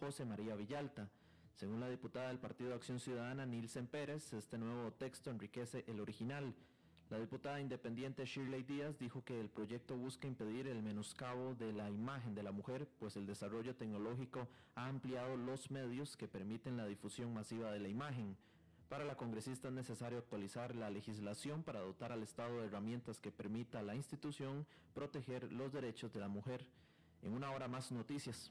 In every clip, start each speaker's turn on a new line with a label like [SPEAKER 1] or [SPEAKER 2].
[SPEAKER 1] José María Villalta. Según la diputada del Partido Acción Ciudadana, Nilsen Pérez, este nuevo texto enriquece el original. La diputada independiente Shirley Díaz dijo que el proyecto busca impedir el menoscabo de la imagen de la mujer, pues el desarrollo tecnológico ha ampliado los medios que permiten la difusión masiva de la imagen. Para la congresista es necesario actualizar la legislación para dotar al Estado de herramientas que permita a la institución proteger los derechos de la mujer. En una hora más noticias.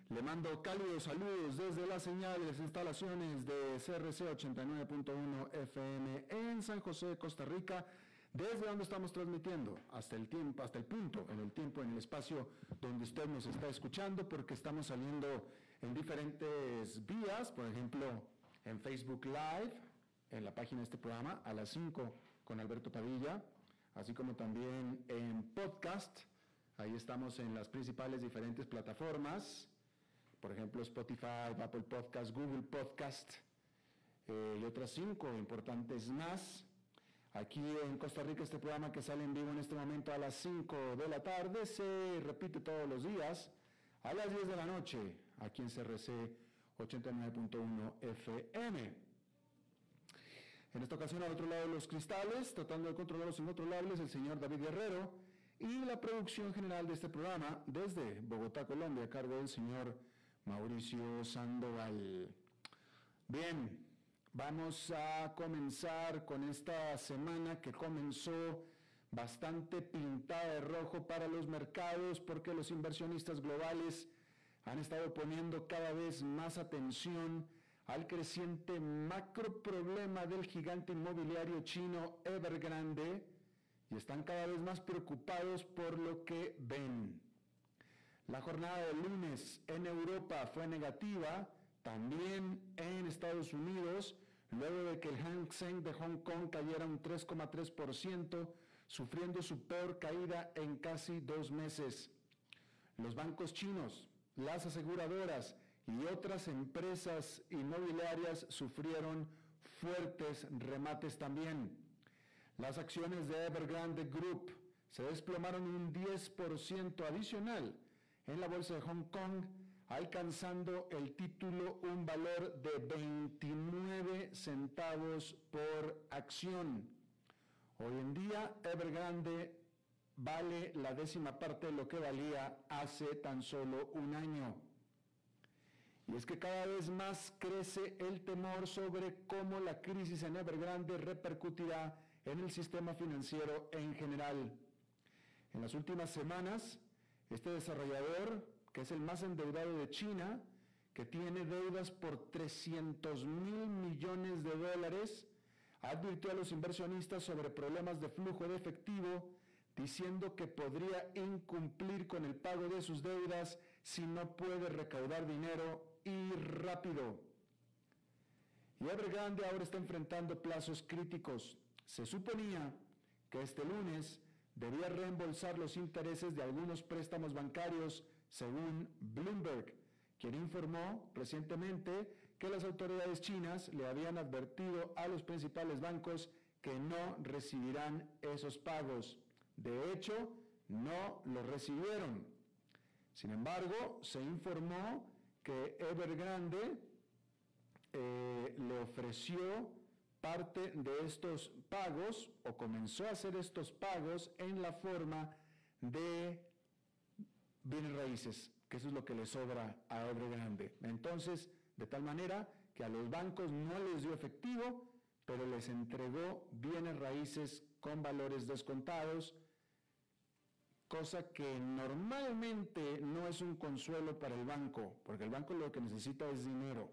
[SPEAKER 2] Le mando cálidos saludos desde las señales instalaciones de CRC 89.1 FM en San José, Costa Rica. Desde donde estamos transmitiendo hasta el tiempo, hasta el punto, en el tiempo, en el espacio donde usted nos está escuchando, porque estamos saliendo en diferentes vías, por ejemplo, en Facebook Live, en la página de este programa a las 5 con Alberto Padilla, así como también en podcast. Ahí estamos en las principales diferentes plataformas, por ejemplo Spotify, Apple Podcast, Google Podcast eh, y otras cinco importantes más. Aquí en Costa Rica este programa que sale en vivo en este momento a las 5 de la tarde se repite todos los días a las 10 de la noche aquí en CRC 89.1 FM. En esta ocasión, al otro lado de los cristales, tratando de controlar los incontrolables, el señor David Guerrero y la producción general de este programa desde Bogotá, Colombia, a cargo del señor Mauricio Sandoval. Bien, vamos a comenzar con esta semana que comenzó bastante pintada de rojo para los mercados porque los inversionistas globales han estado poniendo cada vez más atención al creciente macro problema del gigante inmobiliario chino Evergrande y están cada vez más preocupados por lo que ven. La jornada del lunes en Europa fue negativa, también en Estados Unidos, luego de que el Hang Seng de Hong Kong cayera un 3,3%, sufriendo su peor caída en casi dos meses. Los bancos chinos, las aseguradoras y otras empresas inmobiliarias sufrieron fuertes remates también. Las acciones de Evergrande Group se desplomaron un 10% adicional en la bolsa de Hong Kong, alcanzando el título un valor de 29 centavos por acción. Hoy en día, Evergrande vale la décima parte de lo que valía hace tan solo un año. Y es que cada vez más crece el temor sobre cómo la crisis en Evergrande repercutirá en el sistema financiero en general. En las últimas semanas, este desarrollador, que es el más endeudado de China, que tiene deudas por 300 mil millones de dólares, advirtió a los inversionistas sobre problemas de flujo de efectivo, diciendo que podría incumplir con el pago de sus deudas si no puede recaudar dinero y rápido. Y Evergrande ahora está enfrentando plazos críticos. Se suponía que este lunes debía reembolsar los intereses de algunos préstamos bancarios, según Bloomberg, quien informó recientemente que las autoridades chinas le habían advertido a los principales bancos que no recibirán esos pagos. De hecho, no los recibieron. Sin embargo, se informó que Evergrande eh, le ofreció parte de estos pagos o comenzó a hacer estos pagos en la forma de bienes raíces, que eso es lo que le sobra a Evergrande. Entonces, de tal manera que a los bancos no les dio efectivo, pero les entregó bienes raíces con valores descontados, cosa que normalmente no es un consuelo para el banco, porque el banco lo que necesita es dinero.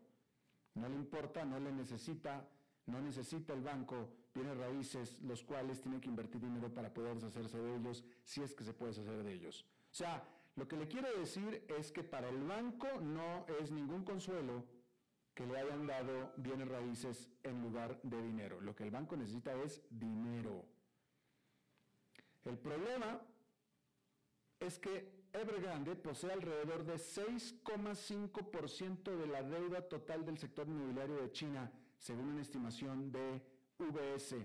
[SPEAKER 2] No le importa, no le necesita, no necesita el banco bienes raíces, los cuales tiene que invertir dinero para poder deshacerse de ellos, si es que se puede deshacer de ellos. O sea, lo que le quiero decir es que para el banco no es ningún consuelo que le hayan dado bienes raíces en lugar de dinero. Lo que el banco necesita es dinero. El problema es que Evergrande posee alrededor de 6,5% de la deuda total del sector inmobiliario de China, según una estimación de VS.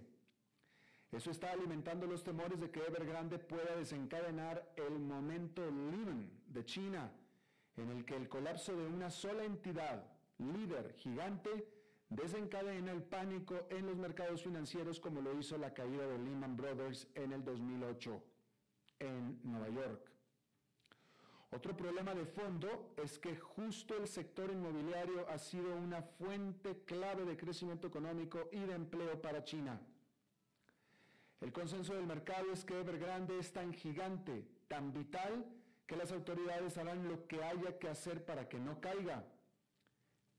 [SPEAKER 2] Eso está alimentando los temores de que Evergrande pueda desencadenar el momento Lehman de China, en el que el colapso de una sola entidad, líder gigante, desencadena el pánico en los mercados financieros como lo hizo la caída de Lehman Brothers en el 2008 en Nueva York. Otro problema de fondo es que justo el sector inmobiliario ha sido una fuente clave de crecimiento económico y de empleo para China. El consenso del mercado es que Evergrande es tan gigante, tan vital, que las autoridades harán lo que haya que hacer para que no caiga.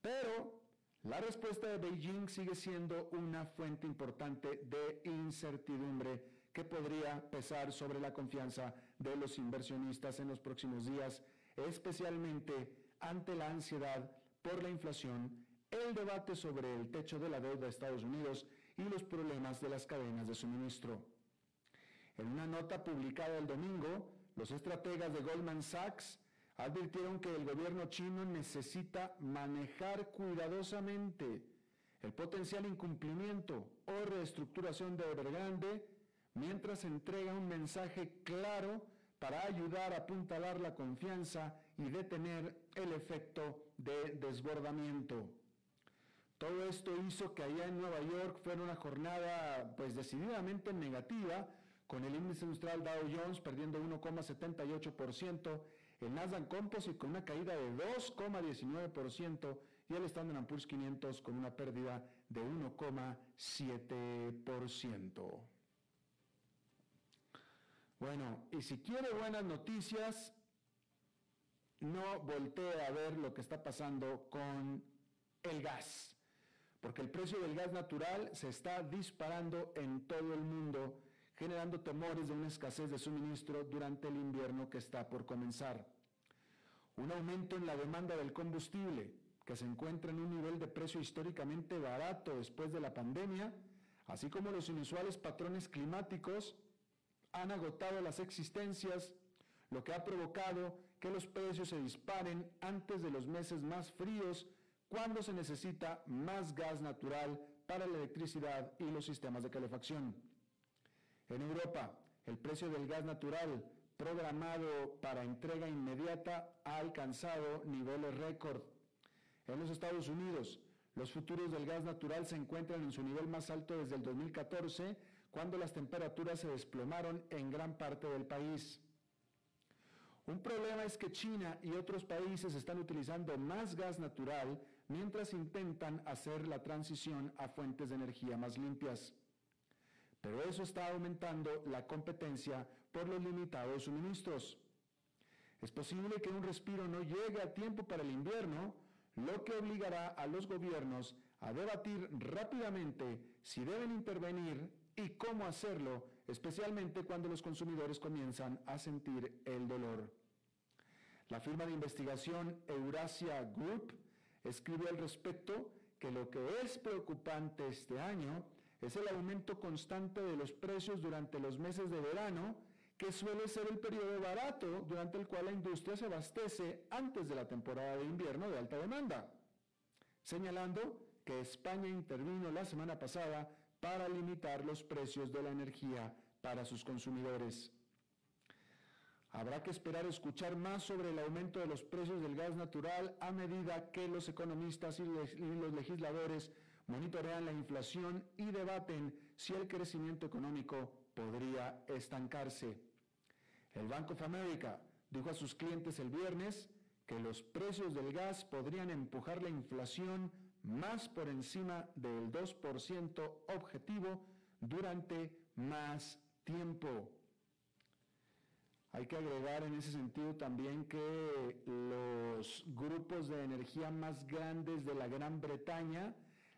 [SPEAKER 2] Pero la respuesta de Beijing sigue siendo una fuente importante de incertidumbre que podría pesar sobre la confianza de los inversionistas en los próximos días, especialmente ante la ansiedad por la inflación, el debate sobre el techo de la deuda de Estados Unidos y los problemas de las cadenas de suministro. En una nota publicada el domingo, los estrategas de Goldman Sachs advirtieron que el gobierno chino necesita manejar cuidadosamente el potencial incumplimiento o reestructuración de Evergrande mientras entrega un mensaje claro para ayudar a apuntalar la confianza y detener el efecto de desbordamiento. Todo esto hizo que allá en Nueva York fuera una jornada pues decididamente negativa, con el índice industrial Dow Jones perdiendo 1,78%, el Nasdaq Composite con una caída de 2,19% y el Standard Poor's 500 con una pérdida de 1,7%. Bueno, y si quiere buenas noticias, no voltee a ver lo que está pasando con el gas, porque el precio del gas natural se está disparando en todo el mundo generando temores de una escasez de suministro durante el invierno que está por comenzar. Un aumento en la demanda del combustible, que se encuentra en un nivel de precio históricamente barato después de la pandemia, así como los inusuales patrones climáticos, han agotado las existencias, lo que ha provocado que los precios se disparen antes de los meses más fríos, cuando se necesita más gas natural para la electricidad y los sistemas de calefacción. En Europa, el precio del gas natural programado para entrega inmediata ha alcanzado niveles récord. En los Estados Unidos, los futuros del gas natural se encuentran en su nivel más alto desde el 2014, cuando las temperaturas se desplomaron en gran parte del país. Un problema es que China y otros países están utilizando más gas natural mientras intentan hacer la transición a fuentes de energía más limpias pero eso está aumentando la competencia por los limitados suministros. Es posible que un respiro no llegue a tiempo para el invierno, lo que obligará a los gobiernos a debatir rápidamente si deben intervenir y cómo hacerlo, especialmente cuando los consumidores comienzan a sentir el dolor. La firma de investigación Eurasia Group escribe al respecto que lo que es preocupante este año es el aumento constante de los precios durante los meses de verano, que suele ser el periodo barato durante el cual la industria se abastece antes de la temporada de invierno de alta demanda, señalando que España intervino la semana pasada para limitar los precios de la energía para sus consumidores. Habrá que esperar escuchar más sobre el aumento de los precios del gas natural a medida que los economistas y los legisladores monitorean la inflación y debaten si el crecimiento económico podría estancarse. El Bank of America dijo a sus clientes el viernes que los precios del gas podrían empujar la inflación más por encima del 2% objetivo durante más tiempo. Hay que agregar en ese sentido también que los grupos de energía más grandes de la Gran Bretaña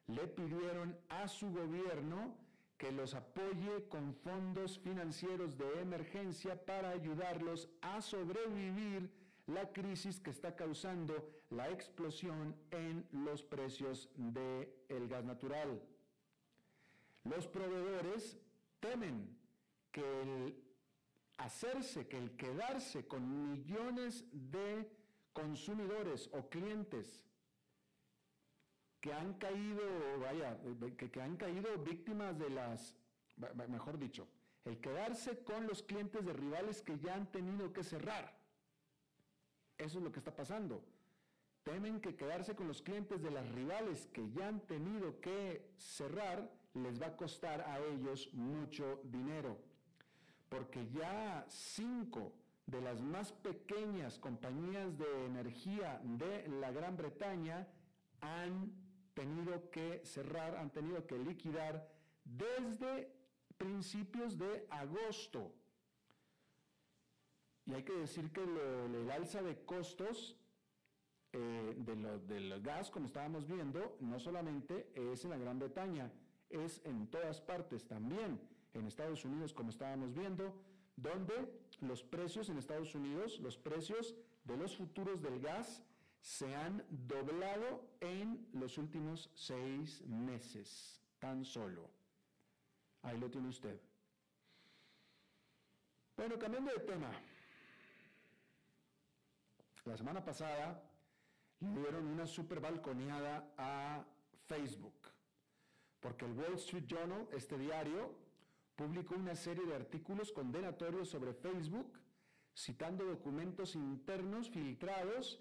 [SPEAKER 2] le pidieron a su gobierno que los apoye con fondos financieros de emergencia para ayudarlos a sobrevivir la crisis que está causando la explosión en los precios del gas natural. Los proveedores temen que el hacerse, que el quedarse con millones de consumidores o clientes que han caído, vaya, que, han caído víctimas de las, mejor dicho, el quedarse con los clientes de rivales que ya han tenido que cerrar. Eso es lo que está pasando. Temen que quedarse con los clientes de las rivales que ya han tenido que cerrar les va a costar a ellos mucho dinero. Porque ya cinco de las más pequeñas compañías de energía de la Gran Bretaña han tenido que cerrar, han tenido que liquidar desde principios de agosto. Y hay que decir que el alza de costos eh, de lo, del gas, como estábamos viendo, no solamente es en la Gran Bretaña, es en todas partes también, en Estados Unidos, como estábamos viendo, donde los precios en Estados Unidos, los precios de los futuros del gas, se han doblado en los últimos seis meses, tan solo. Ahí lo tiene usted. Bueno, cambiando de tema. La semana pasada le dieron una super balconeada a Facebook, porque el Wall Street Journal, este diario, publicó una serie de artículos condenatorios sobre Facebook, citando documentos internos filtrados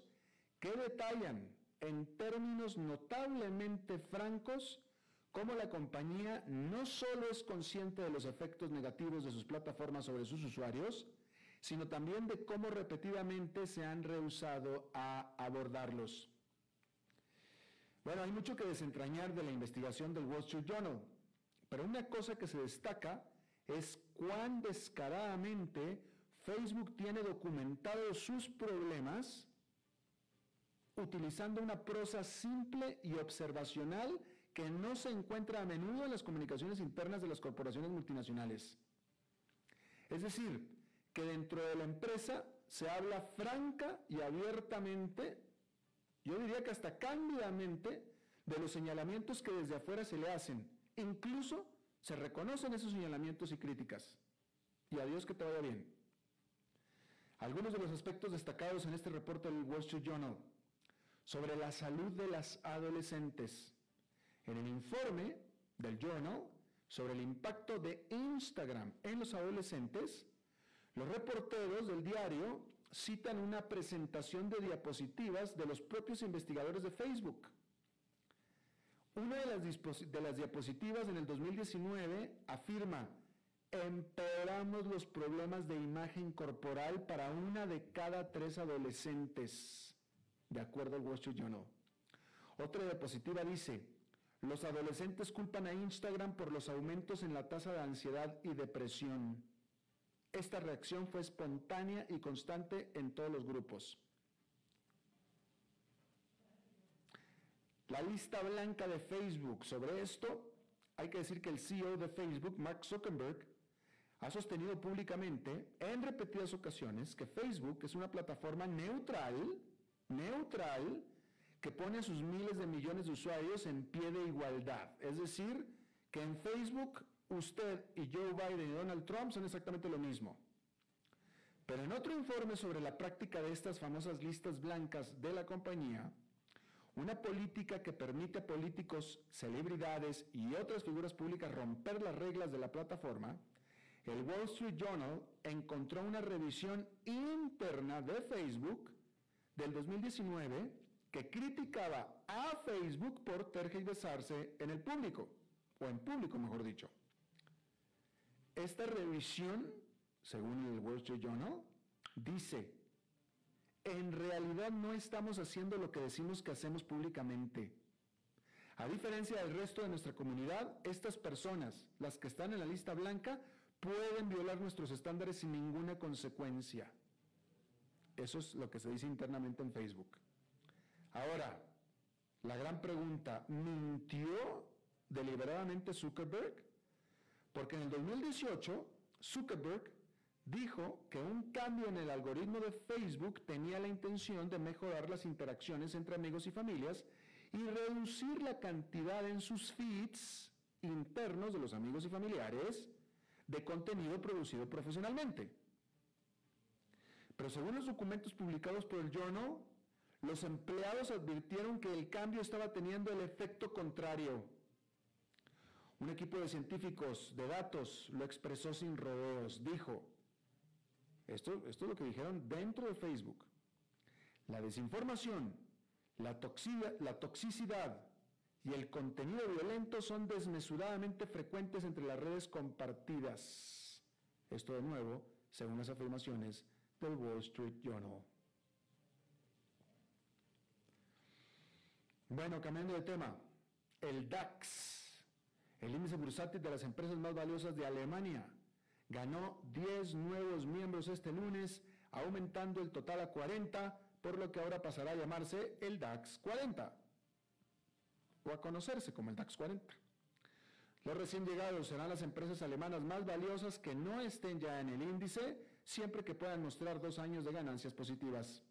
[SPEAKER 2] que detallan en términos notablemente francos cómo la compañía no solo es consciente de los efectos negativos de sus plataformas sobre sus usuarios, sino también de cómo repetidamente se han rehusado a abordarlos. Bueno, hay mucho que desentrañar de la investigación del Wall Street Journal, pero una cosa que se destaca es cuán descaradamente Facebook tiene documentados sus problemas utilizando una prosa simple y observacional que no se encuentra a menudo en las comunicaciones internas de las corporaciones multinacionales. Es decir, que dentro de la empresa se habla franca y abiertamente, yo diría que hasta cándidamente, de los señalamientos que desde afuera se le hacen. Incluso se reconocen esos señalamientos y críticas. Y a Dios que te vaya bien. Algunos de los aspectos destacados en este reporte del Wall Street Journal sobre la salud de las adolescentes. En el informe del Journal sobre el impacto de Instagram en los adolescentes, los reporteros del diario citan una presentación de diapositivas de los propios investigadores de Facebook. Una de las, diapositivas en el 2019 afirma, empeoramos los problemas de imagen corporal para una de cada tres adolescentes, de acuerdo al Wall Street Journal. Otra diapositiva dice, los adolescentes culpan a Instagram por los aumentos en la tasa de ansiedad y depresión. Esta reacción fue espontánea y constante en todos los grupos. La lista blanca de Facebook sobre esto, hay que decir que el CEO de Facebook, Mark Zuckerberg, ha sostenido públicamente en repetidas ocasiones que Facebook es una plataforma neutral, neutral, que pone a sus miles de millones de usuarios en pie de igualdad. Es decir, que en Facebook usted y Joe Biden y Donald Trump son exactamente lo mismo. Pero en otro informe sobre la práctica de estas famosas listas blancas de la compañía, una política que permite a políticos, celebridades y otras figuras públicas romper las reglas de la plataforma, el Wall Street Journal encontró una revisión interna de Facebook del 2019 que criticaba a Facebook por tergiversarse en el público, o en público mejor dicho. Esta revisión, según el Wall Street Journal, dice, en realidad no estamos haciendo lo que decimos que hacemos públicamente. A diferencia del resto de nuestra comunidad, estas personas, las que están en la lista blanca, pueden violar nuestros estándares sin ninguna consecuencia. Eso es lo que se dice internamente en Facebook. Ahora, la gran pregunta, ¿mintió deliberadamente Zuckerberg? Porque en el 2018, Zuckerberg dijo que un cambio en el algoritmo de Facebook tenía la intención de mejorar las interacciones entre amigos y familias y reducir la cantidad en sus feeds internos de los amigos y familiares de contenido producido profesionalmente. Pero según los documentos publicados por el Journal, los empleados advirtieron que el cambio estaba teniendo el efecto contrario. Un equipo de científicos de datos lo expresó sin rodeos. Dijo, esto, es lo que dijeron dentro de Facebook, la desinformación, la, la toxicidad y el contenido violento son desmesuradamente frecuentes entre las redes compartidas. Esto de nuevo, según las afirmaciones del Wall Street Journal. Bueno, cambiando de tema, el DAX, el índice bursátil de las empresas más valiosas de Alemania, ganó 10 nuevos miembros este lunes, aumentando el total a 40, por lo que ahora pasará a llamarse el DAX 40 o a conocerse como el DAX 40. Los recién llegados serán las empresas alemanas más valiosas que no estén ya en el índice, siempre que puedan mostrar dos años de ganancias positivas.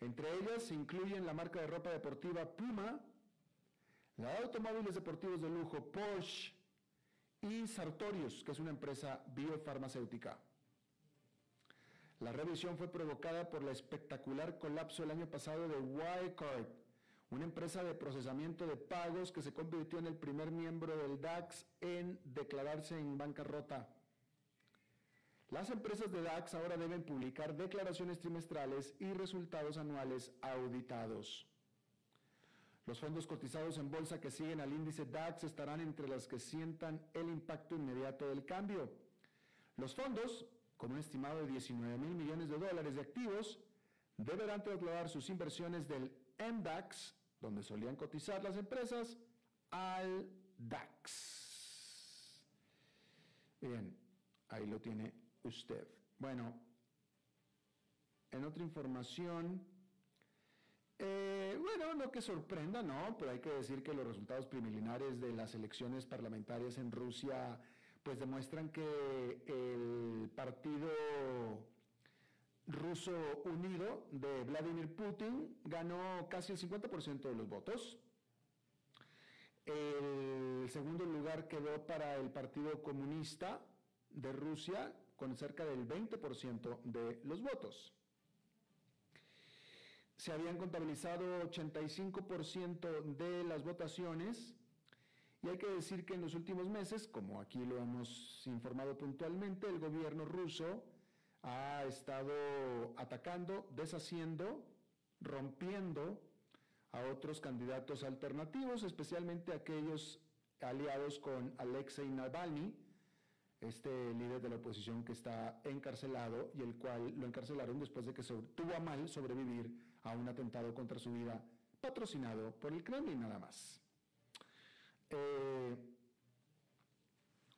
[SPEAKER 2] Entre ellas se incluyen la marca de ropa deportiva Puma, la de automóviles deportivos de lujo Porsche y Sartorius, que es una empresa biofarmacéutica. La revisión fue provocada por el espectacular colapso el año pasado de Wirecard, una empresa de procesamiento de pagos que se convirtió en el primer miembro del DAX en declararse en bancarrota. Las empresas de DAX ahora deben publicar declaraciones trimestrales y resultados anuales auditados. Los fondos cotizados en bolsa que siguen al índice DAX estarán entre las que sientan el impacto inmediato del cambio. Los fondos, con un estimado de 19 mil millones de dólares de activos, deberán trasladar sus inversiones del MDAX, donde solían cotizar las empresas, al DAX. Bien, ahí lo tiene usted. Bueno, en otra información, eh, bueno, no que sorprenda, no, pero hay que decir que los resultados preliminares de las elecciones parlamentarias en Rusia pues demuestran que el partido ruso unido de Vladimir Putin ganó casi el 50% de los votos. El segundo lugar quedó para el Partido Comunista de Rusia con cerca del 20% de los votos. Se habían contabilizado 85% de las votaciones. Y hay que decir que en los últimos meses, como aquí lo hemos informado puntualmente, el gobierno ruso ha estado atacando, deshaciendo, rompiendo a otros candidatos alternativos, especialmente aquellos aliados con Alexei Navalny, este líder de la oposición que está encarcelado y el cual lo encarcelaron después de que tuvo a mal sobrevivir a un atentado contra su vida patrocinado por el Kremlin nada más. Eh,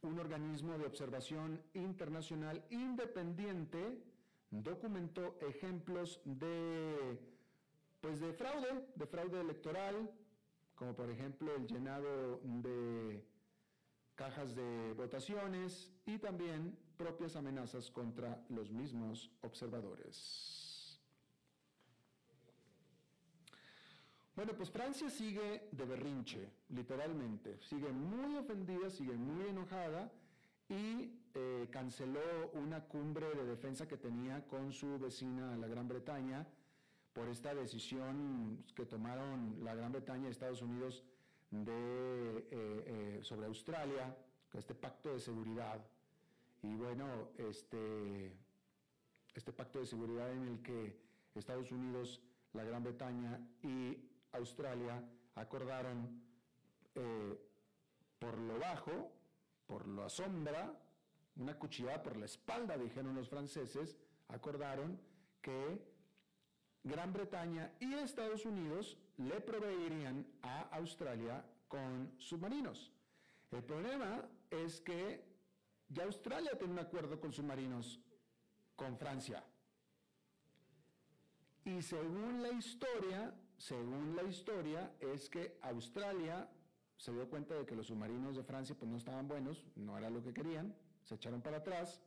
[SPEAKER 2] un organismo de observación internacional independiente documentó ejemplos de pues de fraude, de fraude electoral, como por ejemplo el llenado de cajas de votaciones y también propias amenazas contra los mismos observadores. Bueno, pues Francia sigue de berrinche, literalmente. Sigue muy ofendida, sigue muy enojada y eh, canceló una cumbre de defensa que tenía con su vecina, la Gran Bretaña, por esta decisión que tomaron la Gran Bretaña y Estados Unidos eh, eh, sobre Australia, este pacto de seguridad. Y bueno, este, este pacto de seguridad en el que Estados Unidos, la Gran Bretaña y Australia acordaron eh, por lo bajo, por la sombra, una cuchillada por la espalda, dijeron los franceses, acordaron que Gran Bretaña y Estados Unidos le proveerían a Australia con submarinos. El problema es que ya Australia tiene un acuerdo con submarinos con Francia. Y según la historia, según la historia, es que Australia se dio cuenta de que los submarinos de Francia pues no estaban buenos, no era lo que querían, se echaron para atrás.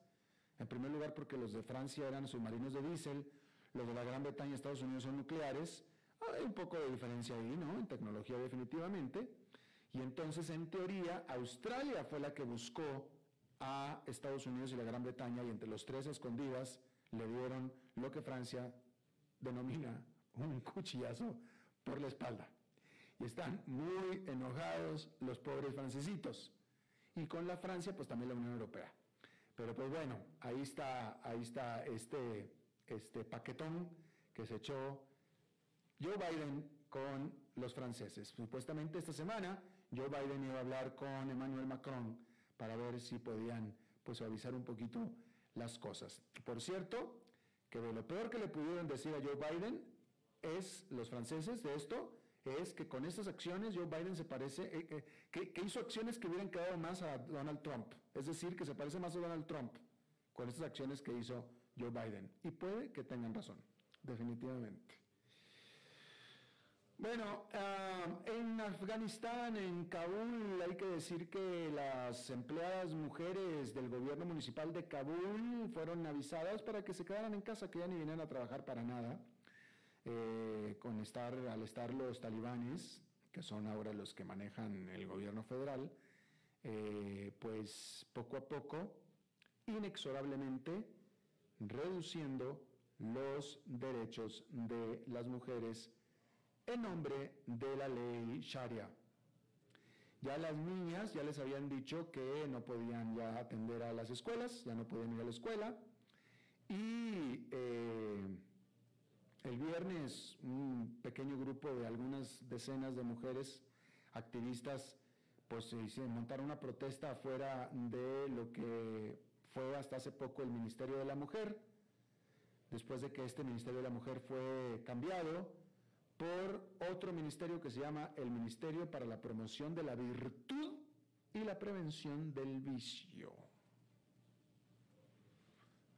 [SPEAKER 2] En primer lugar porque los de Francia eran submarinos de diésel, los de la Gran Bretaña y Estados Unidos son nucleares. Hay un poco de diferencia ahí, ¿no? En tecnología definitivamente. Y entonces, en teoría, Australia fue la que buscó a Estados Unidos y la Gran Bretaña y entre los tres escondidas le dieron lo que Francia denomina un cuchillazo por la espalda. Y están muy enojados los pobres francesitos. Y con la Francia, pues también la Unión Europea. Pero pues bueno, ahí está, ahí está este, este paquetón que se echó Joe Biden con los franceses. Supuestamente esta semana Joe Biden iba a hablar con Emmanuel Macron para ver si podían pues suavizar un poquito las cosas. Por cierto, que de lo peor que le pudieron decir a Joe Biden es los franceses de esto es que con estas acciones Joe Biden se parece, eh, eh, que, hizo acciones que hubieran quedado más a Donald Trump. Es decir, que se parece más a Donald Trump con estas acciones que hizo Joe Biden. Y puede que tengan razón, definitivamente. Bueno, ah, en Afganistán, en Kabul, hay que decir que las empleadas mujeres del gobierno municipal de Kabul fueron avisadas para que se quedaran en casa, que ya ni vinieran a trabajar para nada, eh, con estar, al estar los talibanes, que son ahora los que manejan el gobierno federal, eh, pues poco a poco, inexorablemente, reduciendo los derechos de las mujeres en nombre de la ley Sharia. Ya las niñas ya les habían dicho que no podían ya atender a las escuelas, ya no podían ir a la escuela. Y eh, el viernes un pequeño grupo de algunas decenas de mujeres activistas pues se montaron una protesta afuera de lo que fue hasta hace poco el Ministerio de la Mujer, después de que este Ministerio de la Mujer fue cambiado por otro ministerio que se llama el Ministerio para la Promoción de la Virtud y la Prevención del Vicio.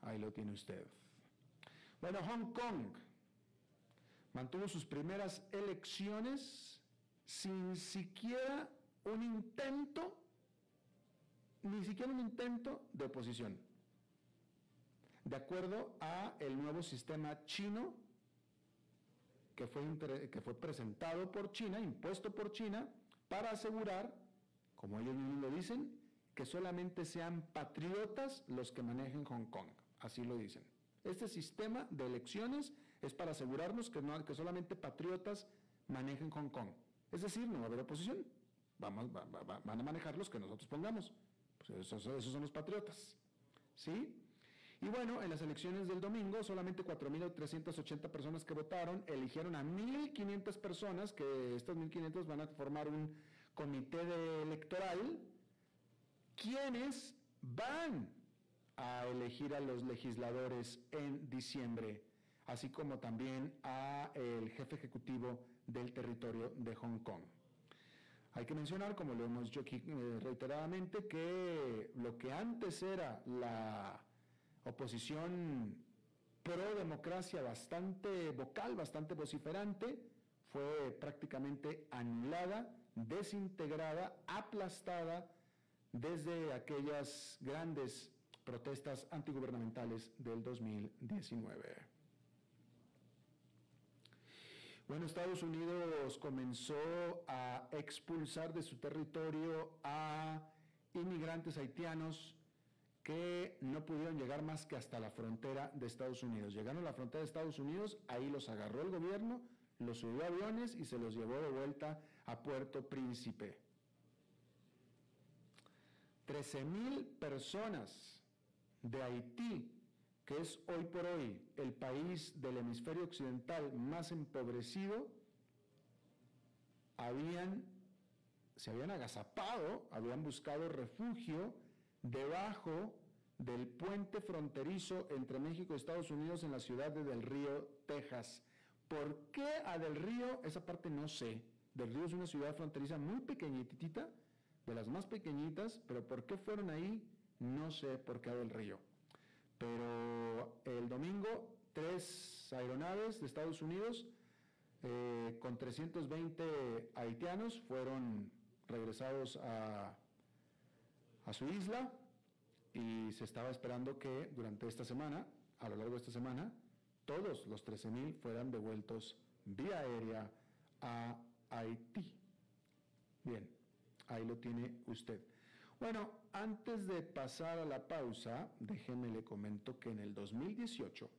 [SPEAKER 2] Ahí lo tiene usted. Bueno, Hong Kong mantuvo sus primeras elecciones sin siquiera un intento, ni siquiera un intento de oposición. De acuerdo a el nuevo sistema chino que fue, que fue presentado por China, impuesto por China, para asegurar, como ellos mismos lo dicen, que solamente sean patriotas los que manejen Hong Kong. Así lo dicen. Este sistema de elecciones es para asegurarnos que, no, que solamente patriotas manejen Hong Kong. Es decir, no va a haber oposición. Vamos, van a manejar los que nosotros pongamos. Pues esos, son los patriotas. ¿Sí? Y bueno, en las elecciones del domingo, solamente 4.380 personas que votaron eligieron a 1.500 personas, que estas 1.500 van a formar un comité electoral, quienes van a elegir a los legisladores en diciembre, así como también a el jefe ejecutivo del territorio de Hong Kong. Hay que mencionar, como lo hemos dicho aquí eh, reiteradamente, que lo que antes era la oposición pro democracia bastante vocal, bastante vociferante, fue prácticamente anulada, desintegrada, aplastada desde aquellas grandes protestas antigubernamentales del 2019. Bueno, Estados Unidos comenzó a expulsar de su territorio a inmigrantes haitianos que no pudieron llegar más que hasta la frontera de Estados Unidos. Llegaron a la frontera de Estados Unidos, ahí los agarró el gobierno, los subió a aviones y se los llevó de vuelta a Puerto Príncipe. 13 mil personas de Haití, que es hoy por hoy el país del hemisferio occidental más empobrecido, habían, se habían agazapado, habían buscado refugio debajo del puente fronterizo entre México y Estados Unidos en la ciudad de Del Río, Texas. ¿Por qué a Del Río? Esa parte no sé. Del Río es una ciudad fronteriza muy pequeñitita, de las más pequeñitas, pero ¿por qué fueron ahí? No sé por qué a Del Río. Pero el domingo, tres aeronaves de Estados Unidos eh, con 320 haitianos fueron regresados a a su isla y se estaba esperando que durante esta semana, a lo largo de esta semana, todos los 13.000 fueran devueltos vía aérea a Haití. Bien, ahí lo tiene usted. Bueno, antes de pasar a la pausa, déjeme le comento que en el 2018,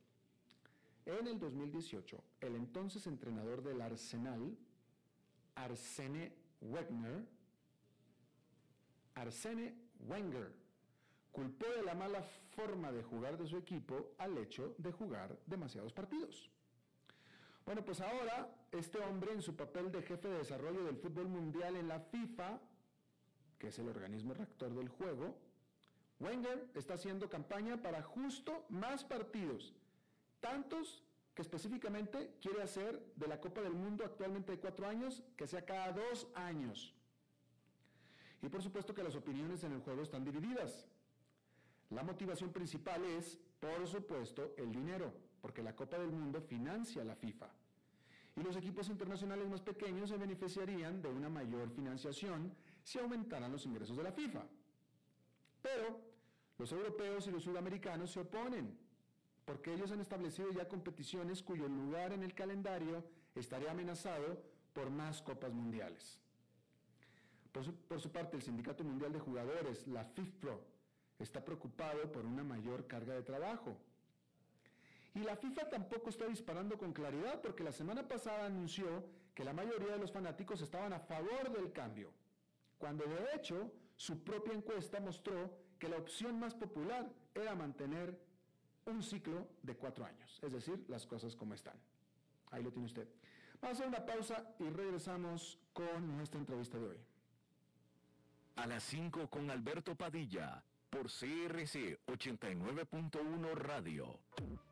[SPEAKER 2] en el 2018, el entonces entrenador del Arsenal, Arsene Wegener, Arsene Wenger culpó de la mala forma de jugar de su equipo al hecho de jugar demasiados partidos. Bueno, pues ahora este hombre en su papel de jefe de desarrollo del fútbol mundial en la FIFA, que es el organismo rector del juego, Wenger está haciendo campaña para justo más partidos, tantos que específicamente quiere hacer de la Copa del Mundo actualmente de cuatro años, que sea cada dos años. Y por supuesto que las opiniones en el juego están divididas. La motivación principal es, por supuesto, el dinero, porque la Copa del Mundo financia la FIFA. Y los equipos internacionales más pequeños se beneficiarían de una mayor financiación si aumentaran los ingresos de la FIFA. Pero los europeos y los sudamericanos se oponen, porque ellos han establecido ya competiciones cuyo lugar en el calendario estaría amenazado por más copas mundiales. Por su, parte, el Sindicato Mundial de Jugadores, la FIFPRO, está preocupado por una mayor carga de trabajo. Y la FIFA tampoco está disparando con claridad porque la semana pasada anunció que la mayoría de los fanáticos estaban a favor del cambio, cuando de hecho su propia encuesta mostró que la opción más popular era mantener un ciclo de cuatro años, es decir, las cosas como están. Ahí lo tiene usted. Vamos a hacer una pausa y regresamos con nuestra entrevista de hoy
[SPEAKER 3] a las 5 con Alberto Padilla por CRC 89.1 Radio.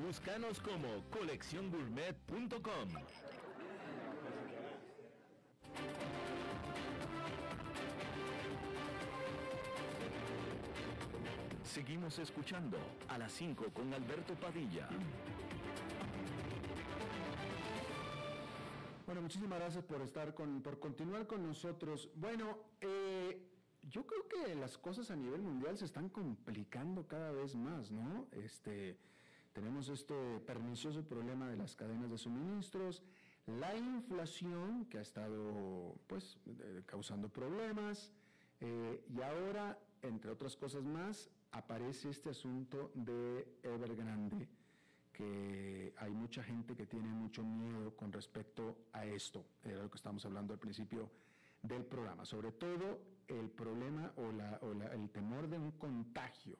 [SPEAKER 3] Búscanos como colecciongourmet.com. Seguimos escuchando a las 5 con Alberto Padilla.
[SPEAKER 2] Bueno, muchísimas gracias por estar con, por continuar con nosotros. Bueno, eh, yo creo que las cosas a nivel mundial se están complicando cada vez más, ¿no? Este, tenemos este pernicioso problema de las cadenas de suministros, la inflación que ha estado pues causando problemas eh, y ahora, entre otras cosas más, aparece este asunto de Evergrande, que hay mucha gente que tiene mucho miedo con respecto a esto, era lo que estábamos hablando al principio del programa, sobre todo el problema o, el temor de un contagio.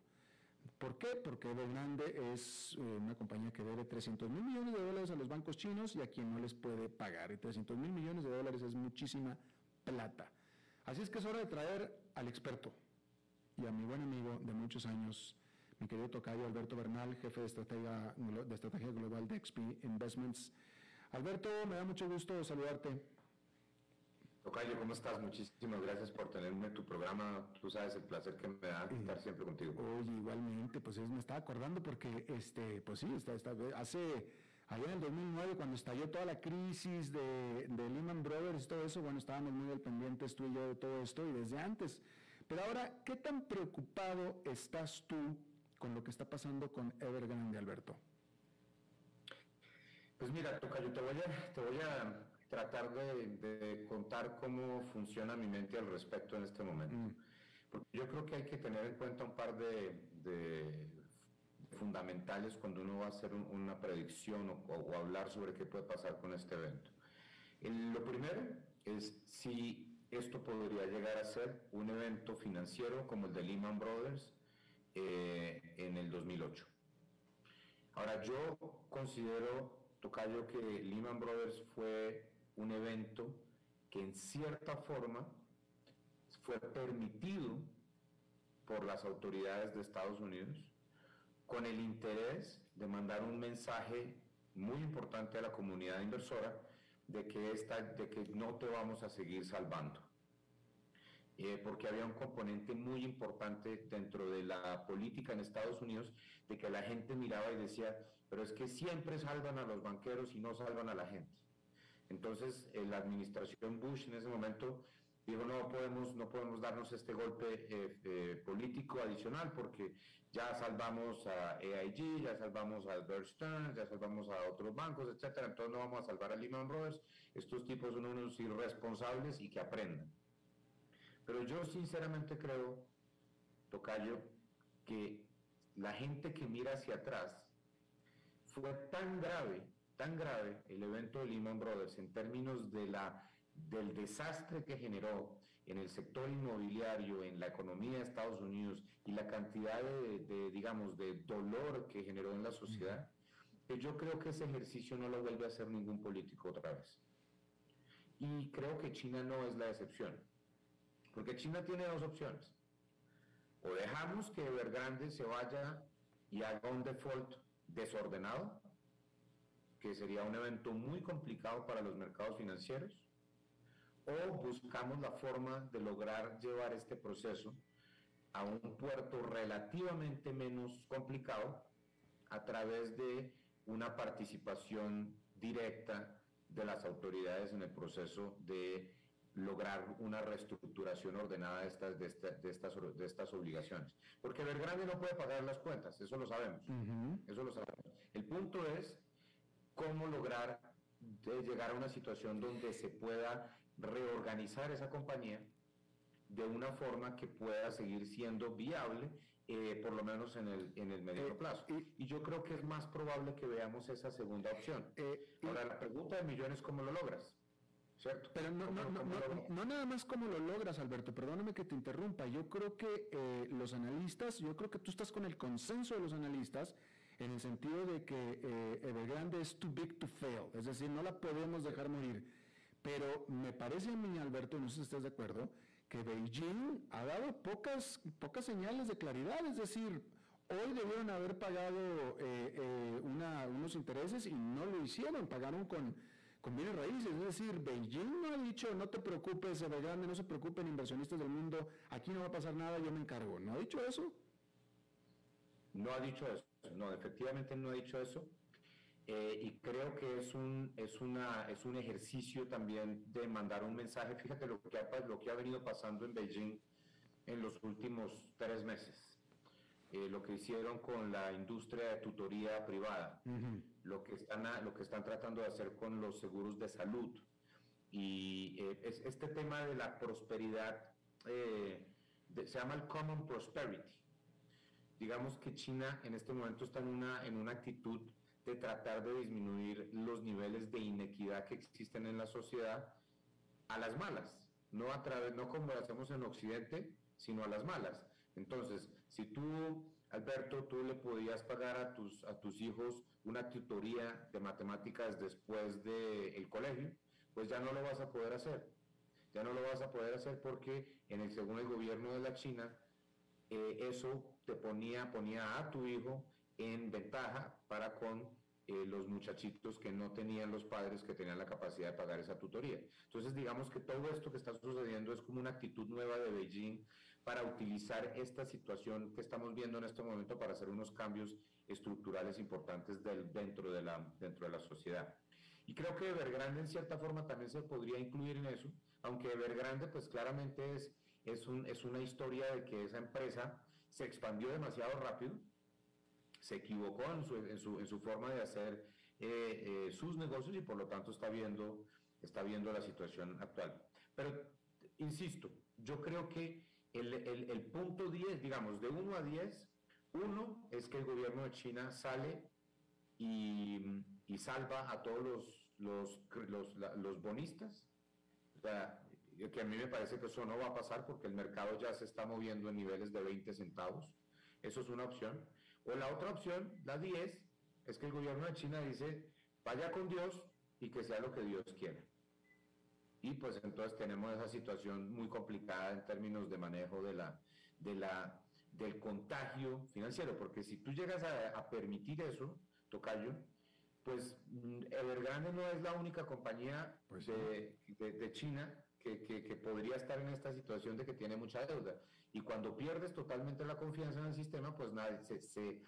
[SPEAKER 2] ¿Por qué? Porque Evergrande es eh, una compañía que debe 300 mil millones de dólares a los bancos chinos y a quien no les puede pagar. Y 300 mil millones de dólares es muchísima plata. Así es que es hora de traer al experto y a mi buen amigo de muchos años, mi querido tocayo Alberto Bernal, jefe de estrategia, de estrategia global de XP Investments. Alberto, me da mucho gusto saludarte.
[SPEAKER 4] Tocayo, ¿cómo estás? Muchísimas gracias por tenerme en tu programa. Tú sabes el placer que me da eh, estar siempre contigo.
[SPEAKER 2] Oye, igualmente, pues me estaba acordando porque, este, pues sí, está, está, hace Allá en el 2009, cuando estalló toda la crisis de, Lehman Brothers y todo eso, bueno, estábamos muy dependientes tú y yo de todo esto y desde antes. Pero ahora, ¿qué tan preocupado estás tú con lo que está pasando con Evergrande, Alberto?
[SPEAKER 4] Pues mira, Tocayo, te voy a, te voy a tratar de, contar cómo funciona mi mente al respecto en este momento. Mm. Porque yo creo que hay que tener en cuenta un par de fundamentales cuando uno va a hacer una predicción o, hablar sobre qué puede pasar con este evento. lo primero es si esto podría llegar a ser un evento financiero como el de Lehman Brothers eh, en el 2008. Ahora, yo considero, Tocayo, que Lehman Brothers fue un evento que en cierta forma fue permitido por las autoridades de Estados Unidos con el interés de mandar un mensaje muy importante a la comunidad inversora de que, esta, de que no te vamos a seguir salvando. Eh, porque había un componente muy importante dentro de la política en Estados Unidos de que la gente miraba y decía, pero es que siempre salvan a los banqueros y no salvan a la gente. Entonces, eh, la administración Bush en ese momento dijo, no podemos, no podemos darnos este golpe eh, político adicional porque ya salvamos a AIG, ya salvamos a Bear Stearns, ya salvamos a otros bancos, etcétera, entonces no vamos a salvar a Lehman Brothers. Estos tipos son unos irresponsables y que aprendan. Pero yo sinceramente creo, Tocayo, que la gente que mira hacia atrás fue tan grave, tan grave el evento de Lehman Brothers en términos de la, del desastre que generó en el sector inmobiliario, en la economía de Estados Unidos y la cantidad de, digamos, de dolor que generó en la sociedad, que yo creo que ese ejercicio no lo vuelve a hacer ningún político otra vez. Y creo que China no es la excepción, porque China tiene dos opciones. O dejamos que Evergrande se vaya y haga un default desordenado, que sería un evento muy complicado para los mercados financieros, o buscamos la forma de lograr llevar este proceso a un puerto relativamente menos complicado a través de una participación directa de las autoridades en el proceso de lograr una reestructuración ordenada de estas, de, estas, de estas obligaciones. Porque Belgrande no puede pagar las cuentas, eso lo sabemos. Eso lo sabemos. El punto es cómo lograr llegar a una situación donde se pueda reorganizar esa compañía de una forma que pueda seguir siendo viable, eh, por lo menos en el, en el medio eh, plazo. Y, yo creo que es más probable que veamos esa segunda opción. Eh, Ahora, la pregunta de millones es cómo lo logras. ¿Cierto?
[SPEAKER 2] Pero no, no, no, no, nada más cómo lo logras, Alberto, perdóname que te interrumpa. Yo creo que los analistas, yo creo que tú estás con el consenso de los analistas en el sentido de que Evergrande es too big to fail, es decir, no la podemos dejar morir. Pero me parece a mí, Alberto, no sé si estás de acuerdo, que Beijing ha dado pocas, pocas señales de claridad, es decir, hoy debieron haber pagado eh, eh, unos intereses y no lo hicieron, pagaron con, con bienes raíces, es decir, Beijing no ha dicho, no te preocupes, Evergrande, no se preocupen inversionistas del mundo, aquí no va a pasar nada, yo me encargo, ¿no ha dicho eso?
[SPEAKER 4] No ha dicho eso, no, efectivamente no ha dicho eso. Eh, y creo que es un, es, una, es un ejercicio también de mandar un mensaje. Fíjate lo que, ha, lo que ha venido pasando en Beijing en los últimos tres meses. Eh, lo que hicieron con la industria de tutoría privada, lo que están, lo que están tratando de hacer con los seguros de salud. Y eh, es, este tema de la prosperidad eh, se llama el Common Prosperity. Digamos que China en este momento está en una, en una actitud de tratar de disminuir los niveles de inequidad que existen en la sociedad a las malas, no a través, no como lo hacemos en Occidente, sino a las malas. Entonces, si tú, Alberto, tú le podías pagar a tus, a tus hijos una tutoría de matemáticas después del colegio, pues ya no lo vas a poder hacer. Ya no lo vas a poder hacer porque en el, según el gobierno de la China, eh, eso te ponía, ponía a tu hijo en ventaja para con eh, los muchachitos que no tenían los padres que tenían la capacidad de pagar esa tutoría. Entonces, digamos que todo esto que está sucediendo es como una actitud nueva de Beijing para utilizar esta situación que estamos viendo en este momento para hacer unos cambios estructurales importantes del, dentro, de la, dentro de la sociedad. Y creo que Evergrande en cierta forma también se podría incluir en eso, aunque Evergrande pues claramente es, es, un, es una historia de que esa empresa se expandió demasiado rápido, se equivocó en su, forma de hacer eh, eh, sus negocios y por lo tanto está viendo, está viendo la situación actual. Pero, insisto, yo creo que el, punto 10, digamos, de 1 a 10, uno es que el gobierno de China sale y, salva a todos los, los bonistas. O sea, que a mí me parece que eso no va a pasar porque el mercado ya se está moviendo en niveles de 20 centavos. Eso es una opción. O la otra opción, la 10, es que el gobierno de China dice, vaya con Dios y que sea lo que Dios quiera. Y pues entonces tenemos esa situación muy complicada en términos de manejo de la, de la, del contagio financiero, porque si tú llegas a, permitir eso, Tocayo, pues mm, Evergrande no es la única compañía pues de, de, China que, que, podría estar en esta situación de que tiene mucha deuda. Y cuando pierdes totalmente la confianza en el sistema, pues nada, se, se,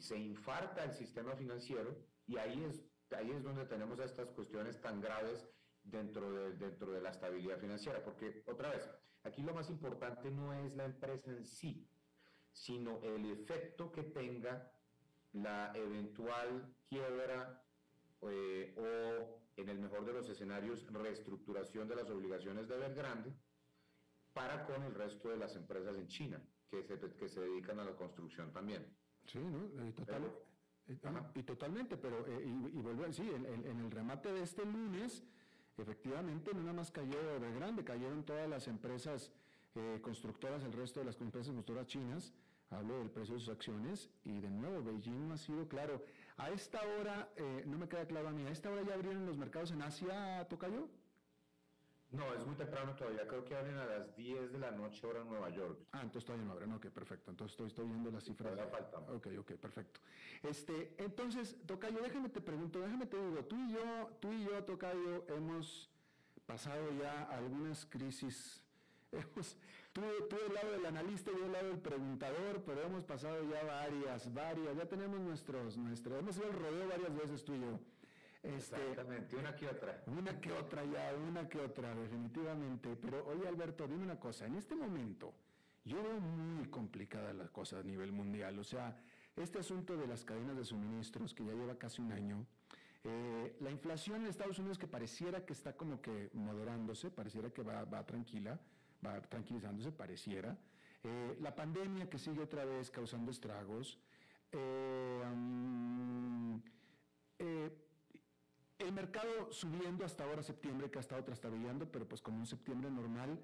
[SPEAKER 4] se infarta el sistema financiero y ahí es, ahí es donde tenemos estas cuestiones tan graves dentro de, dentro de la estabilidad financiera. Porque, otra vez, aquí lo más importante no es la empresa en sí, sino el efecto que tenga la eventual quiebra eh, o, en el mejor de los escenarios, reestructuración de las obligaciones de Evergrande para con el resto de las empresas en China que se, que se dedican a la construcción también.
[SPEAKER 2] Sí, ¿no? Eh, total, eh, y totalmente, pero eh, y, volver, sí, en, el remate de este lunes, efectivamente, no nada más cayó de grande, cayeron todas las empresas constructoras, el resto de las empresas constructoras chinas, hablo del precio de sus acciones, y de nuevo, Beijing no ha sido claro. A esta hora, no me queda claro a mí, ¿a esta hora ya abrieron los mercados en Asia, Tocayo?
[SPEAKER 4] No, es muy temprano todavía. Creo que abren a las 10 de la noche hora en Nueva York.
[SPEAKER 2] Ah, entonces todavía no abren. Ok, perfecto. Entonces estoy, estoy viendo las cifras.
[SPEAKER 4] Todavía falta.
[SPEAKER 2] Ok, ok, perfecto. Este, entonces, Tocayo, déjame te pregunto, déjame te digo, tú y yo, tú y yo, Tocayo, hemos pasado ya algunas crisis. Hemos, tú, tú del lado del analista y yo del lado del preguntador, pero hemos pasado ya varias, varias. Ya tenemos nuestros, nuestros, hemos ido al rodeo varias veces tú y yo.
[SPEAKER 4] Este, Exactamente, una que otra.
[SPEAKER 2] Una que otra ya, una que otra, definitivamente. Pero oye Alberto, dime una cosa, en este momento yo veo muy complicada la cosa a nivel mundial. O sea, este asunto de las cadenas de suministros que ya lleva casi un año, eh, la inflación en Estados Unidos que pareciera que está como que moderándose, pareciera que va, va tranquila, va tranquilizándose, pareciera. Eh, la pandemia que sigue otra vez causando estragos. Eh, um, el mercado subiendo hasta ahora septiembre, que ha estado trastabillando, pero pues como un septiembre normal,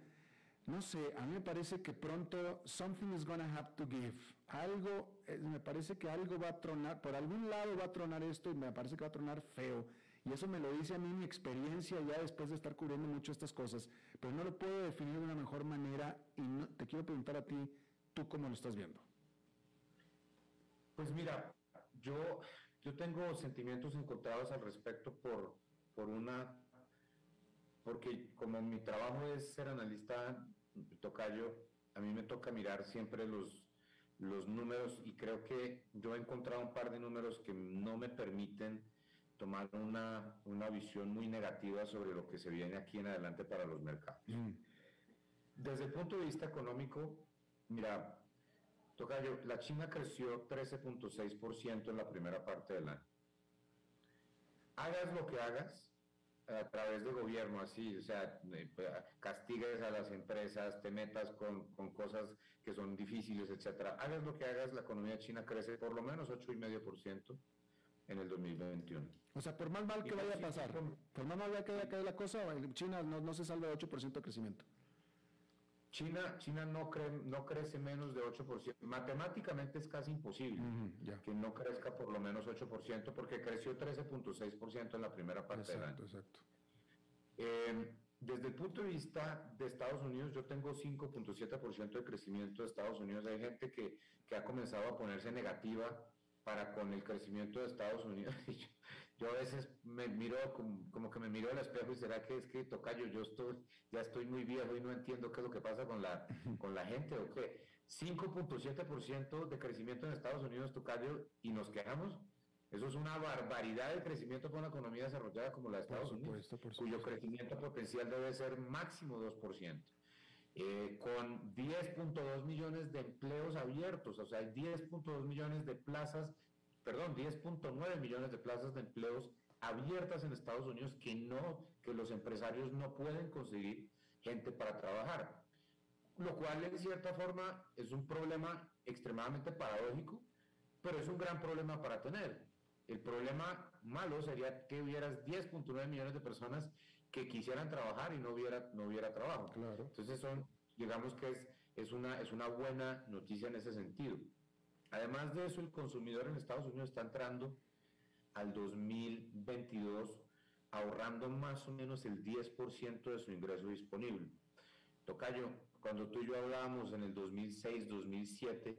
[SPEAKER 2] no sé, a mí me parece que pronto something is gonna have to give. Algo, eh, me parece que algo va a tronar, por algún lado va a tronar esto y me parece que va a tronar feo. Y eso me lo dice a mí mi experiencia ya después de estar cubriendo mucho estas cosas. Pero no lo puedo definir de una mejor manera y te quiero preguntar a ti, ¿tú cómo lo estás viendo?
[SPEAKER 4] Pues mira, yo yo tengo sentimientos encontrados al respecto por, por una, porque como mi trabajo es ser analista tocayo, a mí me toca mirar siempre los, los números y creo que yo he encontrado un par de números que no me permiten tomar una, una visión muy negativa sobre lo que se viene aquí en adelante para los mercados. Mm. Desde el punto de vista económico, mira, Tocayo, la China creció 13.6% en la primera parte del año. hagas lo que hagas, a través del gobierno, así, o sea, eh, castigues a las empresas, te metas con, con, cosas que son difíciles, etcétera. Hagas lo que hagas, la economía china crece por lo menos 8,5% en el 2021.
[SPEAKER 2] O sea, por más mal que vaya a pasar, por más mal que vaya a caer la cosa, China no, no se salva de 8% de crecimiento.
[SPEAKER 4] China, China no, no crece menos de 8%. Matemáticamente es casi imposible que no crezca por lo menos 8%, porque creció 13.6% en la primera parte del año. Exacto. Eh, desde el punto de vista de Estados Unidos, yo tengo 5.7% de crecimiento de Estados Unidos. Hay gente que, que, ha comenzado a ponerse negativa para con el crecimiento de Estados Unidos. yo a veces me miro como, que me miro al espejo y será que es que tocayo, yo estoy, ya estoy muy viejo y no entiendo qué es lo que pasa con la, con la gente o qué. 5.7% de crecimiento en Estados Unidos, tocayo, y nos quejamos. Eso es una barbaridad de crecimiento para una economía desarrollada como la de Estados Unidos, cuyo crecimiento potencial debe ser máximo 2%. Eh, con 10.2 millones de empleos abiertos, o sea, hay 10.2 millones de plazas perdón, 10.9 millones de plazas de empleos abiertas en Estados Unidos que no, que los empresarios no pueden conseguir gente para trabajar. Lo cual en cierta forma es un problema extremadamente paradójico, pero es un gran problema para tener. El problema malo sería que hubieras 10.9 millones de personas que quisieran trabajar y no hubiera, no hubiera trabajo. Claro. Entonces son, digamos que es, es, una, es una buena noticia en ese sentido. Además de eso, el consumidor en Estados Unidos está entrando al 2022 ahorrando más o menos el 10% de su ingreso disponible. Tocayo, cuando tú y yo hablábamos en el 2006, 2007,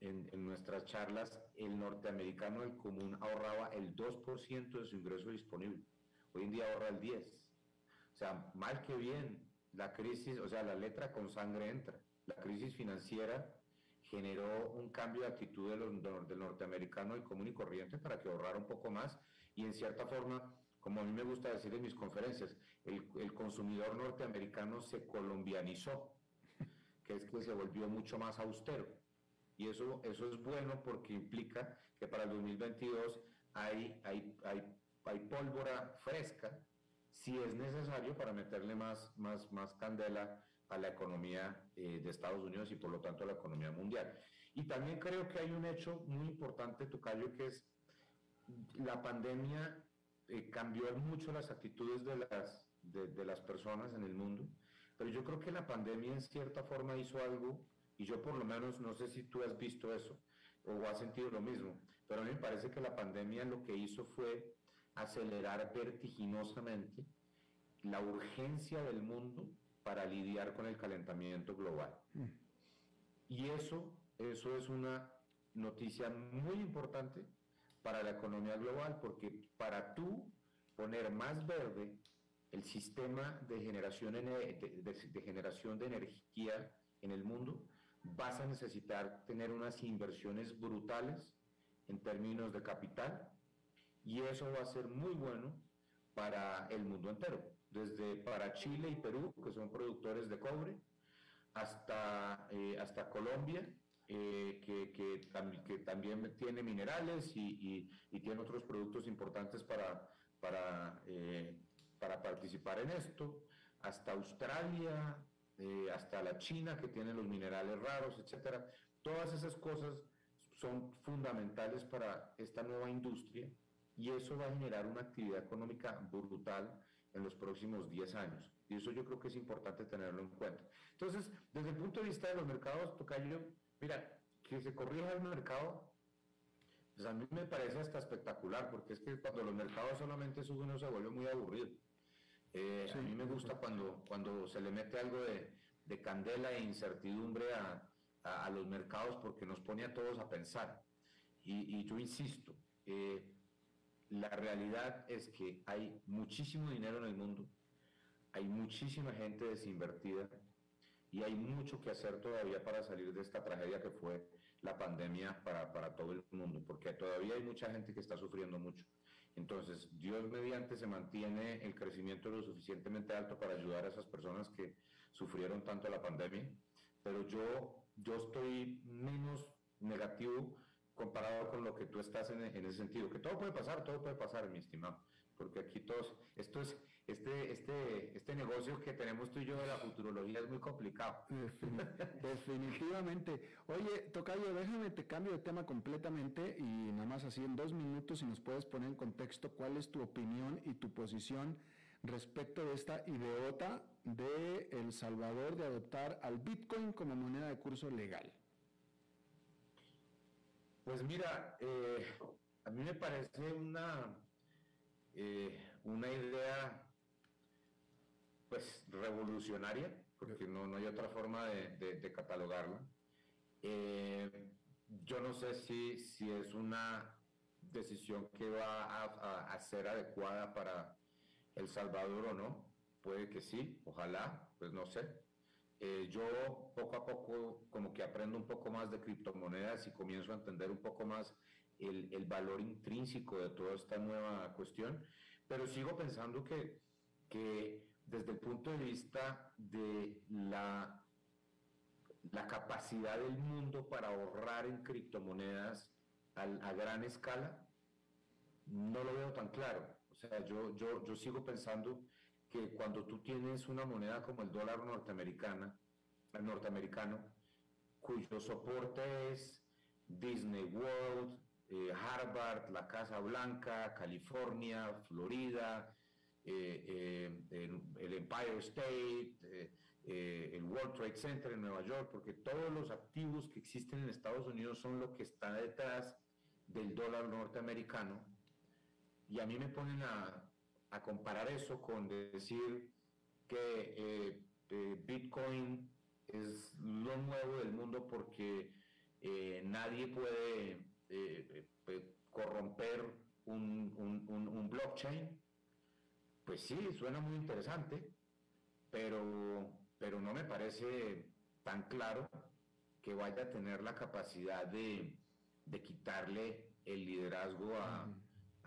[SPEAKER 4] en, en nuestras charlas, el norteamericano del común ahorraba el 2% de su ingreso disponible. Hoy en día ahorra el 10%. O sea, mal que bien, la crisis, o sea, la letra con sangre entra. La crisis financiera generó un cambio de actitud del norteamericano y común y corriente para que ahorrara un poco más y en cierta forma, como a mí me gusta decir en mis conferencias, el, consumidor norteamericano se colombianizó, que es que se volvió mucho más austero. Y eso, eso es bueno porque implica que para el 2022 hay, hay, hay, hay pólvora fresca si es necesario para meterle más, más, más candela a la economía eh, de Estados Unidos y por lo tanto a la economía mundial. Y también creo que hay un hecho muy importante, Tocayo, que es la pandemia eh, cambió mucho las actitudes de las, de, las personas en el mundo, pero yo creo que la pandemia en cierta forma hizo algo, y yo por lo menos no sé si tú has visto eso o has sentido lo mismo, pero a mí me parece que la pandemia lo que hizo fue acelerar vertiginosamente la urgencia del mundo para lidiar con el calentamiento global. Mm. Y eso, eso es una noticia muy importante para la economía global, porque para tú poner más verde el sistema de generación de, generación de energía en el mundo, vas a necesitar tener unas inversiones brutales en términos de capital y eso va a ser muy bueno para el mundo entero desde para Chile y Perú, que son productores de cobre, hasta, eh, hasta Colombia, eh, que, que, también tiene minerales y, y, tiene otros productos importantes para, para, eh, para participar en esto, hasta Australia, hasta la China, que tiene los minerales raros, etcétera. Todas esas cosas son fundamentales para esta nueva industria y eso va a generar una actividad económica brutal en los próximos 10 años. Y eso yo creo que es importante tenerlo en cuenta. Entonces, desde el punto de vista de los mercados, Tocayo, mira, que se corrija el mercado, pues a mí me parece hasta espectacular, porque es que cuando los mercados solamente suben, uno se vuelve muy aburrido. Eh, a mí me gusta cuando, cuando se le mete algo de, de candela e incertidumbre a, a, los mercados porque nos pone a todos a pensar. Y, y yo insisto, eh, la realidad es que hay muchísimo dinero en el mundo, hay muchísima gente desinvertida y hay mucho que hacer todavía para salir de esta tragedia que fue la pandemia para, para todo el mundo, porque todavía hay mucha gente que está sufriendo mucho. Entonces, Dios mediante se mantiene el crecimiento lo suficientemente alto para ayudar a esas personas que sufrieron tanto la pandemia, pero yo, yo estoy menos negativo comparado con lo que tú estás en, ese sentido, que todo puede pasar, todo puede pasar, mi estimado, porque aquí todos, esto es, este, este, este negocio que tenemos tú y yo de la futurología es muy complicado.
[SPEAKER 2] Definitivamente. Oye, Tocayo, déjame, te cambio de tema completamente y nada más así en dos minutos si nos puedes poner en contexto cuál es tu opinión y tu posición respecto de esta ideota de El Salvador de adoptar al Bitcoin como moneda de curso legal.
[SPEAKER 4] Pues mira, eh, a mí me parece una, eh, una idea pues revolucionaria, porque no, no hay otra forma de, catalogarla. Eh, yo no sé si, si es una decisión que va a, a, ser adecuada para El Salvador o no. Puede que sí, ojalá, pues no sé. Eh, yo poco a poco como que aprendo un poco más de criptomonedas y comienzo a entender un poco más el, el valor intrínseco de toda esta nueva cuestión, pero sigo pensando que, que desde el punto de vista de la, la capacidad del mundo para ahorrar en criptomonedas a, a gran escala, no lo veo tan claro. O sea, yo, yo, yo sigo pensando que cuando tú tienes una moneda como el dólar norteamericana, norteamericano, cuyo soporte es Disney World, eh, Harvard, la Casa Blanca, California, Florida, eh, eh, el, Empire State, eh, el World Trade Center en Nueva York, porque todos los activos que existen en Estados Unidos son lo que está detrás del dólar norteamericano. Y a mí me ponen a, comparar eso con decir que Bitcoin es lo nuevo del mundo porque nadie puede corromper un blockchain. Pues sí, suena muy interesante, pero, pero no me parece tan claro que vaya a tener la capacidad de, quitarle el liderazgo a,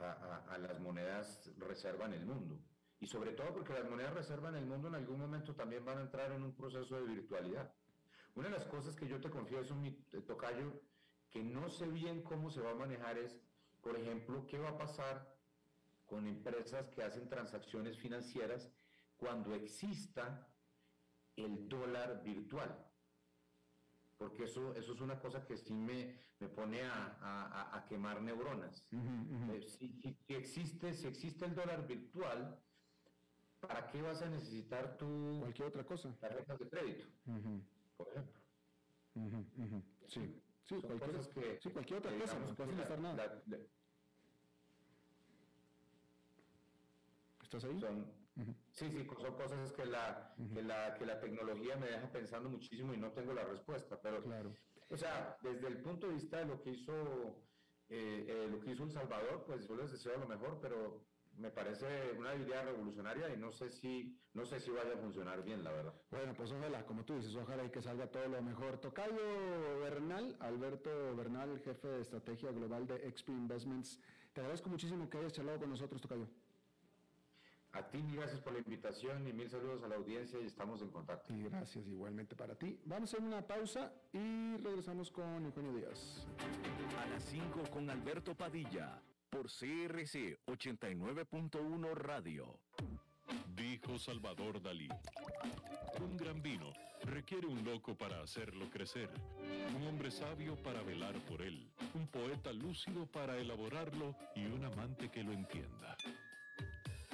[SPEAKER 4] las monedas reserva en el mundo. Y sobre todo porque las monedas reserva en el mundo en algún momento también van a entrar en un proceso de virtualidad. Una de las cosas que yo te confieso, mi tocayo, que no sé bien cómo se va a manejar es, por ejemplo, qué va a pasar con empresas que hacen transacciones financieras cuando exista el dólar virtual. Porque eso, eso es una cosa que sí me, me pone a, quemar neuronas. Eh, si, existe, si existe el dólar virtual, ¿para qué vas a necesitar tu
[SPEAKER 2] cualquier otra cosa?
[SPEAKER 4] Tarjetas de crédito, por ejemplo.
[SPEAKER 2] Sí, sí, cualquier, sí, cualquier otra cosa, no puede necesitar nada.
[SPEAKER 4] ¿Estás ahí? Sí, sí, son cosas que la, que, la, que la tecnología me deja pensando muchísimo y no tengo la respuesta, pero,
[SPEAKER 2] claro.
[SPEAKER 4] o sea, desde el punto de vista de lo que hizo, eh, eh, lo que hizo El Salvador, pues yo les deseo lo mejor, pero me parece una idea revolucionaria y no sé si no sé si vaya a funcionar bien, la verdad.
[SPEAKER 2] Bueno, pues ojalá, como tú dices, ojalá y que salga todo lo mejor. Tocayo Bernal, Alberto Bernal, jefe de estrategia global de XP Investments. Te agradezco muchísimo que hayas charlado con nosotros, Tocayo.
[SPEAKER 4] A ti, gracias por la invitación y mil saludos a la audiencia y estamos en contacto.
[SPEAKER 2] Y gracias igualmente para ti. Vamos a hacer una pausa y regresamos con Eugenio Díaz.
[SPEAKER 3] A las 5 con Alberto Padilla por CRC 89.1 Radio.
[SPEAKER 5] Dijo Salvador Dalí. Un gran vino requiere un loco para hacerlo crecer, un hombre sabio para velar por él, un poeta lúcido para elaborarlo y un amante que lo entienda.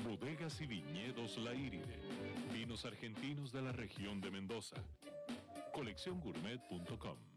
[SPEAKER 5] Bodegas y viñedos La Iride. Vinos argentinos de la región de Mendoza. Colecciongourmet.com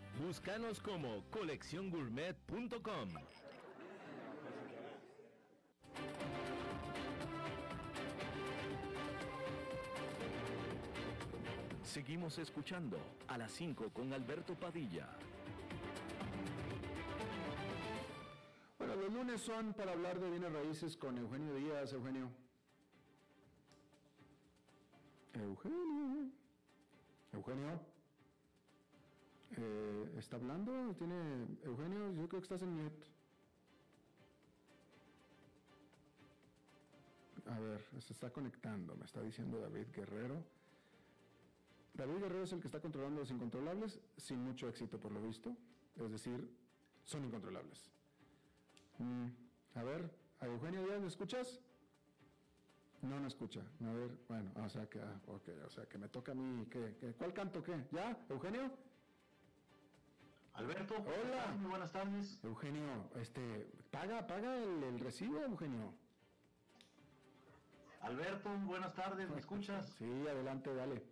[SPEAKER 3] Búscanos como colecciongourmet.com. Seguimos escuchando a las 5 con Alberto Padilla.
[SPEAKER 2] Bueno, los lunes son para hablar de bienes raíces con Eugenio Díaz. Eugenio. Eugenio. Eugenio. Eh, ¿Está hablando? ¿Tiene Eugenio? Yo creo que estás en mute. A ver, se está conectando, me está diciendo David Guerrero. David Guerrero es el que está controlando los incontrolables sin mucho éxito por lo visto. Es decir, son incontrolables. Mm, a ver, a Eugenio Díaz, ¿me escuchas? No, no escucha. A ver, bueno, o sea que, ah, o sea que me toca a mí. ¿qué, qué, cuál canto qué? ¿Ya? ¿Eugenio?
[SPEAKER 6] Alberto,
[SPEAKER 2] Hola.
[SPEAKER 6] muy buenas tardes.
[SPEAKER 2] Eugenio, este, paga, paga el, el recibo, Eugenio.
[SPEAKER 6] Alberto, buenas tardes, ¿me escuchas?
[SPEAKER 2] Sí, adelante, dale.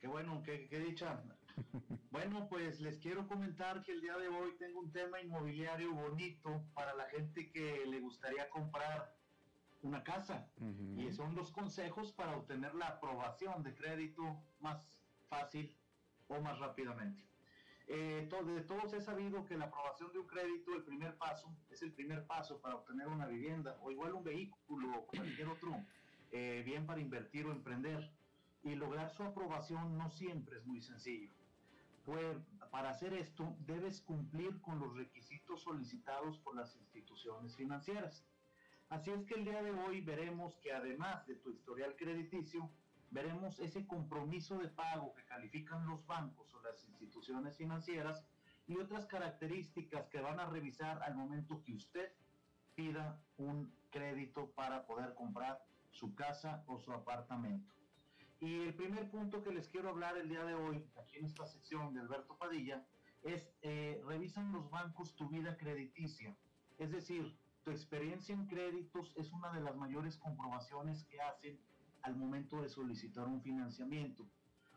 [SPEAKER 6] Qué bueno, qué, qué dicha. Bueno, pues les quiero comentar que el día de hoy tengo un tema inmobiliario bonito para la gente que le gustaría comprar una casa. Y son dos consejos para obtener la aprobación de crédito más fácil o más rápidamente. Eh, de todos he sabido que la aprobación de un crédito, el primer paso, es el primer paso para obtener una vivienda o igual un vehículo o cualquier otro eh, bien para invertir o emprender. Y lograr su aprobación no siempre es muy sencillo. Pues para hacer esto debes cumplir con los requisitos solicitados por las instituciones financieras. Así es que el día de hoy veremos que además de tu historial crediticio, veremos ese compromiso de pago que califican los bancos o las instituciones financieras y otras características que van a revisar al momento que usted pida un crédito para poder comprar su casa o su apartamento. Y el primer punto que les quiero hablar el día de hoy, aquí en esta sección de Alberto Padilla, es eh, revisan los bancos tu vida crediticia. Es decir, tu experiencia en créditos es una de las mayores comprobaciones que hacen al momento de solicitar un financiamiento.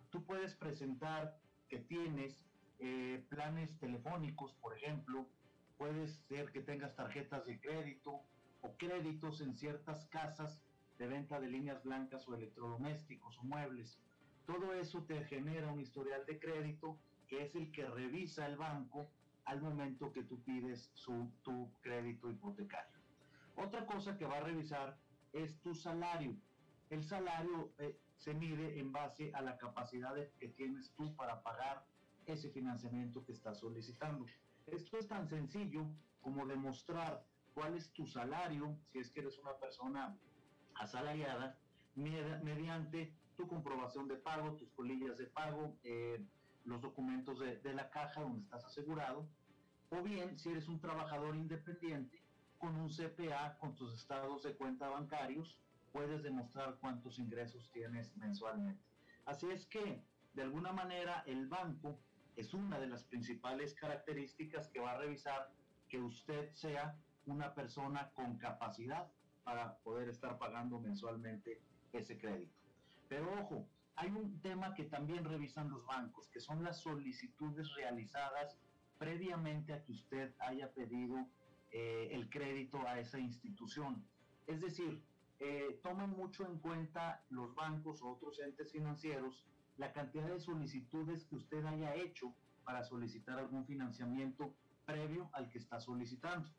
[SPEAKER 6] Tú puedes presentar que tienes eh, planes telefónicos, por ejemplo, puede ser que tengas tarjetas de crédito o créditos en ciertas casas de venta de líneas blancas o electrodomésticos o muebles. Todo eso te genera un historial de crédito que es el que revisa el banco al momento que tú pides su, tu crédito hipotecario. Otra cosa que va a revisar es tu salario. El salario eh, se mide en base a la capacidad que tienes tú para pagar ese financiamiento que estás solicitando. Esto es tan sencillo como demostrar cuál es tu salario, si es que eres una persona asalariada, med- mediante tu comprobación de pago, tus colillas de pago, eh, los documentos de, de la caja donde estás asegurado, o bien si eres un trabajador independiente con un CPA, con tus estados de cuenta bancarios, puedes demostrar cuántos ingresos tienes mensualmente. Así es que, de alguna manera, el banco es una de las principales características que va a revisar que usted sea una persona con capacidad para poder estar pagando mensualmente ese crédito. Pero ojo, hay un tema que también revisan los bancos, que son las solicitudes realizadas previamente a que usted haya pedido eh, el crédito a esa institución. Es decir, eh, toman mucho en cuenta los bancos o otros entes financieros la cantidad de solicitudes que usted haya hecho para solicitar algún financiamiento previo al que está solicitando.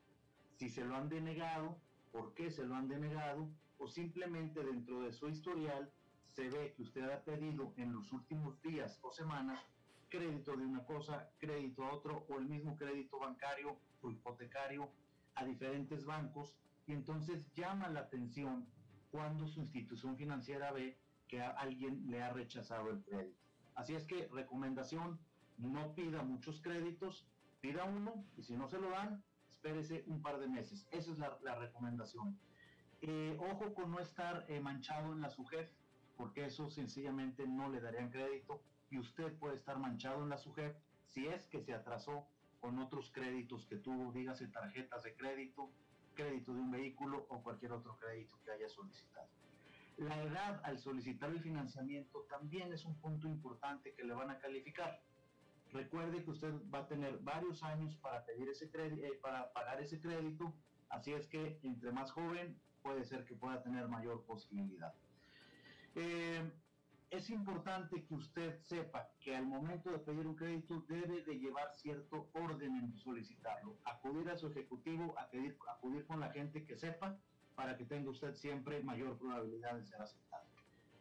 [SPEAKER 6] Si se lo han denegado, por qué se lo han denegado, o simplemente dentro de su historial se ve que usted ha pedido en los últimos días o semanas crédito de una cosa, crédito a otro, o el mismo crédito bancario o hipotecario a diferentes bancos, y entonces llama la atención cuando su institución financiera ve que a alguien le ha rechazado el crédito. Así es que recomendación, no pida muchos créditos, pida uno y si no se lo dan, espérese un par de meses. Esa es la, la recomendación. Eh, ojo con no estar eh, manchado en la SUGEF, porque eso sencillamente no le darían crédito y usted puede estar manchado en la SUGEF si es que se atrasó con otros créditos que tuvo, dígase tarjetas de crédito, crédito de un vehículo o cualquier otro crédito que haya solicitado. La edad al solicitar el financiamiento también es un punto importante que le van a calificar. Recuerde que usted va a tener varios años para pedir ese crédito, eh, para pagar ese crédito, así es que entre más joven puede ser que pueda tener mayor posibilidad. Eh, es importante que usted sepa que al momento de pedir un crédito debe de llevar cierto orden en solicitarlo, acudir a su ejecutivo, acudir, con la gente que sepa para que tenga usted siempre mayor probabilidad de ser aceptado.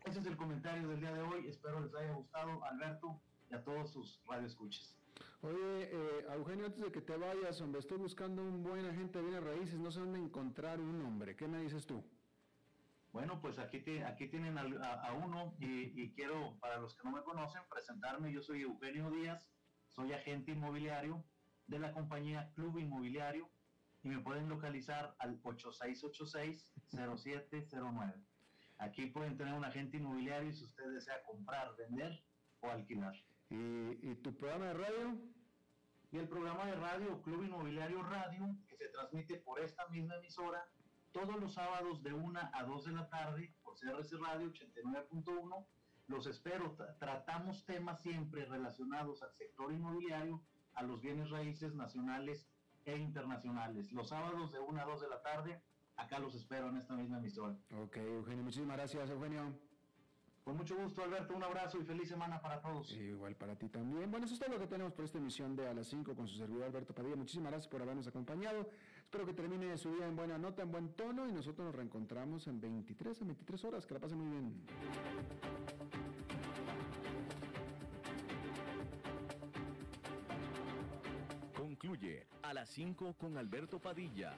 [SPEAKER 6] Ese es el comentario del día de hoy, espero les haya gustado, Alberto, y a todos sus radioescuchas.
[SPEAKER 2] Oye, eh, Eugenio, antes de que te vayas, hombre, estoy buscando un buen agente de bienes raíces, no sé dónde encontrar un hombre, ¿qué me dices tú?
[SPEAKER 6] Bueno, pues aquí, aquí tienen a, uno y, quiero, para los que no me conocen, presentarme. Yo soy Eugenio Díaz, soy agente inmobiliario de la compañía Club Inmobiliario y me pueden localizar al 8686-0709. Aquí pueden tener un agente inmobiliario si usted desea comprar, vender o alquilar.
[SPEAKER 2] ¿Y, tu programa de radio?
[SPEAKER 6] Y el programa de radio Club Inmobiliario Radio, que se transmite por esta misma emisora todos los sábados de 1 a 2 de la tarde por CRC Radio 89.1. Los espero. Tratamos temas siempre relacionados al sector inmobiliario, a los bienes raíces nacionales e internacionales. Los sábados de 1 a 2 de la tarde, acá los espero en esta misma emisión.
[SPEAKER 2] Ok, Eugenio, muchísimas gracias, Eugenio.
[SPEAKER 6] Con mucho gusto, Alberto. Un abrazo y feliz semana para todos.
[SPEAKER 2] igual para ti también. Bueno, eso es todo lo que tenemos por esta emisión de A las 5 con su servidor Alberto Padilla. Muchísimas gracias por habernos acompañado. Espero que termine su día en buena nota, en buen tono y nosotros nos reencontramos en 23 a 23 horas. Que la pasen muy bien.
[SPEAKER 3] Concluye a las 5 con Alberto Padilla.